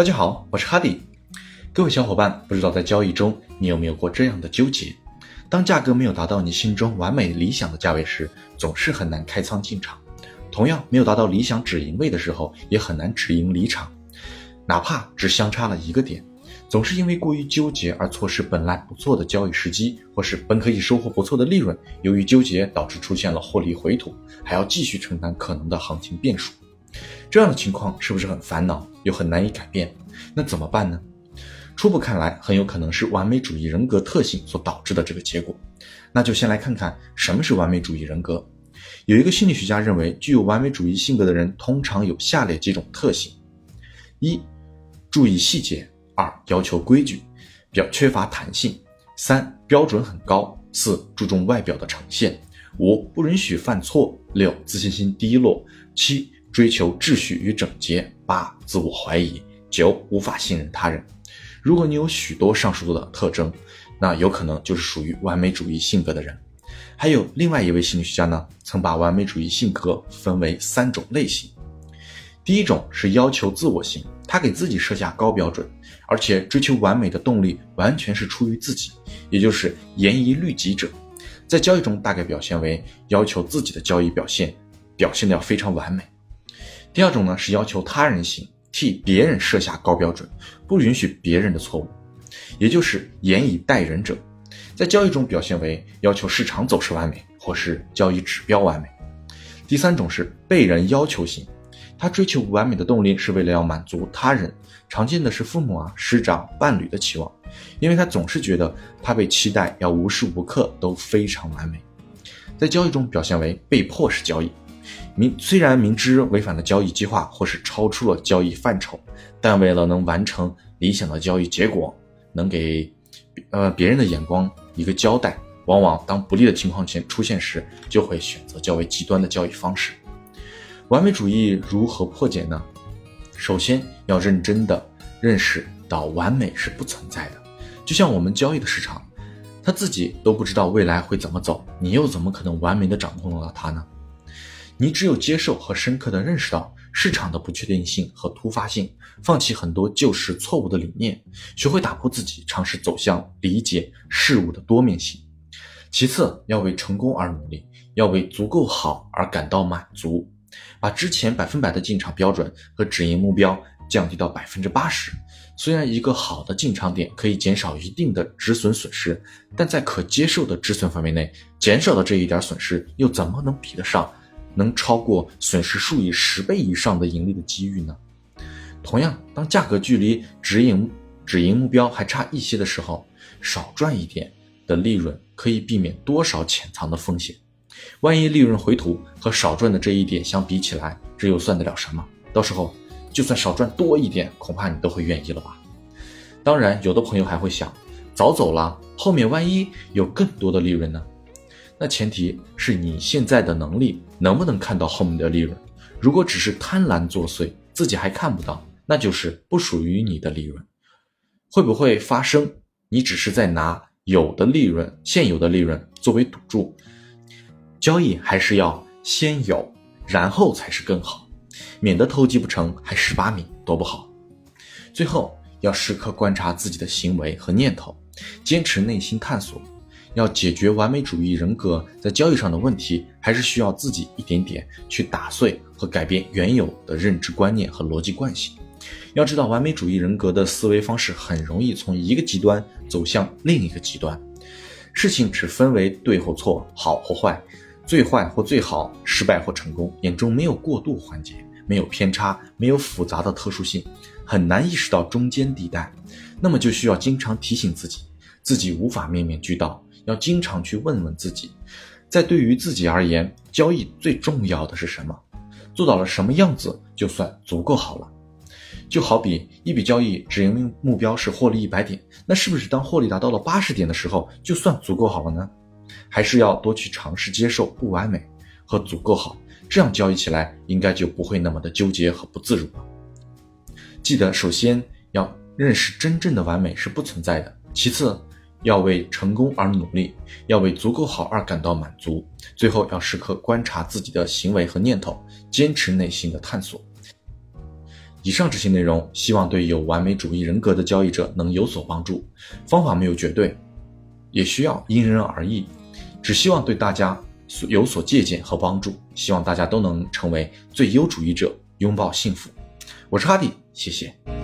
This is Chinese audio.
大家好，我是哈迪。各位小伙伴，不知道在交易中你有没有过这样的纠结？当价格没有达到你心中完美理想的价位时，总是很难开仓进场；同样，没有达到理想止盈位的时候，也很难止盈离场。哪怕只相差了一个点，总是因为过于纠结而错失本来不错的交易时机，或是本可以收获不错的利润，由于纠结导致出现了获利回吐，还要继续承担可能的行情变数。这样的情况是不是很烦恼又很难以改变？那怎么办呢？初步看来，很有可能是完美主义人格特性所导致的这个结果。那就先来看看什么是完美主义人格。有一个心理学家认为，具有完美主义性格的人通常有下列几种特性：一、注意细节；二、要求规矩，表缺乏弹性；三、标准很高；四、注重外表的呈现；五、不允许犯错；六、自信心低落；七。追求秩序与整洁，八自我怀疑，九无法信任他人。如果你有许多上述的特征，那有可能就是属于完美主义性格的人。还有另外一位心理学家呢，曾把完美主义性格分为三种类型。第一种是要求自我型，他给自己设下高标准，而且追求完美的动力完全是出于自己，也就是严以律己者。在交易中大概表现为要求自己的交易表现表现的要非常完美。第二种呢是要求他人行，替别人设下高标准，不允许别人的错误，也就是严以待人者，在交易中表现为要求市场走势完美，或是交易指标完美。第三种是被人要求型，他追求完美的动力是为了要满足他人，常见的是父母啊、师长、伴侣的期望，因为他总是觉得他被期待要无时无刻都非常完美，在交易中表现为被迫式交易。明虽然明知违反了交易计划或是超出了交易范畴，但为了能完成理想的交易结果，能给呃别人的眼光一个交代，往往当不利的情况前出现时，就会选择较为极端的交易方式。完美主义如何破解呢？首先要认真的认识到完美是不存在的，就像我们交易的市场，他自己都不知道未来会怎么走，你又怎么可能完美的掌控了它呢？你只有接受和深刻地认识到市场的不确定性和突发性，放弃很多旧时错误的理念，学会打破自己，尝试走向理解事物的多面性。其次，要为成功而努力，要为足够好而感到满足，把之前百分百的进场标准和止盈目标降低到百分之八十。虽然一个好的进场点可以减少一定的止损损失，但在可接受的止损范围内，减少的这一点损失又怎么能比得上？能超过损失数以十倍以上的盈利的机遇呢？同样，当价格距离止盈止盈目标还差一些的时候，少赚一点的利润可以避免多少潜藏的风险？万一利润回吐和少赚的这一点相比起来，这又算得了什么？到时候就算少赚多一点，恐怕你都会愿意了吧？当然，有的朋友还会想，早走了，后面万一有更多的利润呢？那前提是你现在的能力能不能看到后面的利润？如果只是贪婪作祟，自己还看不到，那就是不属于你的利润。会不会发生？你只是在拿有的利润、现有的利润作为赌注。交易还是要先有，然后才是更好，免得偷鸡不成还蚀把米，多不好。最后要时刻观察自己的行为和念头，坚持内心探索。要解决完美主义人格在交易上的问题，还是需要自己一点点去打碎和改变原有的认知观念和逻辑惯性。要知道，完美主义人格的思维方式很容易从一个极端走向另一个极端。事情只分为对或错、好或坏、最坏或最好、失败或成功，眼中没有过渡环节，没有偏差，没有复杂的特殊性，很难意识到中间地带。那么就需要经常提醒自己，自己无法面面俱到。要经常去问问自己，在对于自己而言，交易最重要的是什么？做到了什么样子就算足够好了。就好比一笔交易止盈目标是获利一百点，那是不是当获利达到了八十点的时候就算足够好了呢？还是要多去尝试接受不完美和足够好，这样交易起来应该就不会那么的纠结和不自如了。记得首先要认识真正的完美是不存在的，其次。要为成功而努力，要为足够好而感到满足。最后要时刻观察自己的行为和念头，坚持内心的探索。以上这些内容，希望对有完美主义人格的交易者能有所帮助。方法没有绝对，也需要因人而异，只希望对大家有所借鉴和帮助。希望大家都能成为最优主义者，拥抱幸福。我是哈迪，谢谢。